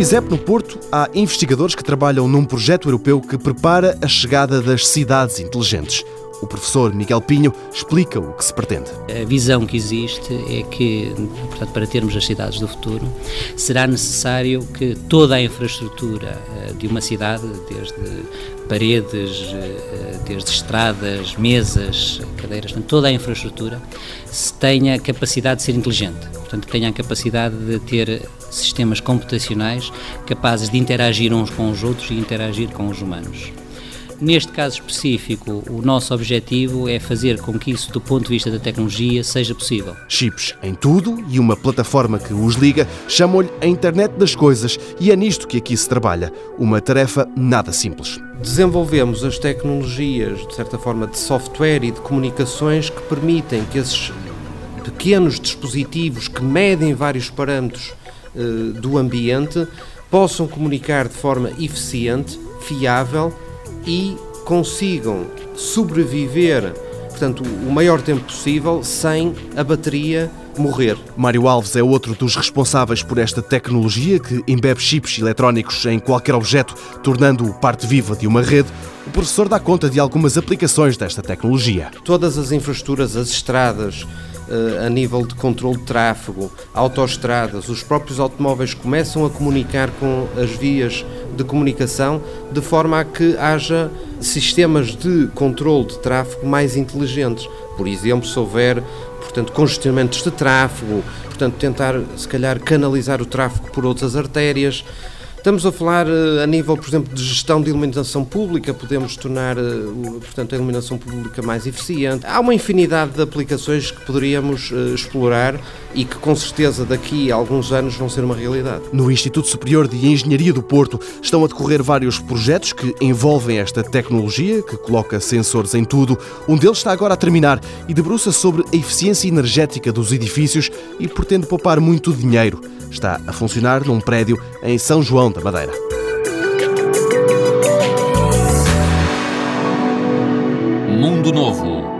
No ISEP, no Porto, há investigadores que trabalham num projeto europeu que prepara a chegada das cidades inteligentes. O professor Miguel Pinho explica o que se pretende. A visão que existe é que, portanto, para termos as cidades do futuro, será necessário que toda a infraestrutura eh, de uma cidade, desde paredes, eh, desde estradas, mesas, cadeiras, toda a infraestrutura, tenha capacidade de ser inteligente. Portanto, tenha a capacidade de ter sistemas computacionais capazes de interagir uns com os outros e interagir com os humanos. Neste caso específico, o nosso objetivo é fazer com que isso, do ponto de vista da tecnologia, seja possível. Chips em tudo e uma plataforma que os liga chamam-lhe a internet das coisas e é nisto que aqui se trabalha. Uma tarefa nada simples. Desenvolvemos as tecnologias, de certa forma, de software e de comunicações que permitem que esses pequenos dispositivos que medem vários parâmetros uh, do ambiente possam comunicar de forma eficiente, fiável e consigam sobreviver, portanto, o maior tempo possível sem a bateria morrer. Mário Alves é outro dos responsáveis por esta tecnologia que embebe chips eletrónicos em qualquer objeto, tornando-o parte viva de uma rede. O professor dá conta de algumas aplicações desta tecnologia. Todas as infraestruturas, as estradas, eh, a nível de controle de tráfego, autoestradas, os próprios automóveis começam a comunicar com as vias de comunicação de forma a que haja sistemas de controle de tráfego mais inteligentes. Por exemplo, se houver portanto, congestionamentos de tráfego, portanto, tentar, se calhar, canalizar o tráfego por outras artérias, Estamos a falar eh, a nível, por exemplo, de gestão de iluminação pública, podemos tornar, eh, portanto, a iluminação pública mais eficiente. Há uma infinidade de aplicações que poderíamos eh, explorar e que, com certeza, daqui a alguns anos vão ser uma realidade. No Instituto Superior de Engenharia do Porto estão a decorrer vários projetos que envolvem esta tecnologia, que coloca sensores em tudo. Um deles está agora a terminar e debruça sobre a eficiência energética dos edifícios e pretende poupar muito dinheiro. Está a funcionar num prédio em São João da Madeira. Mundo Novo,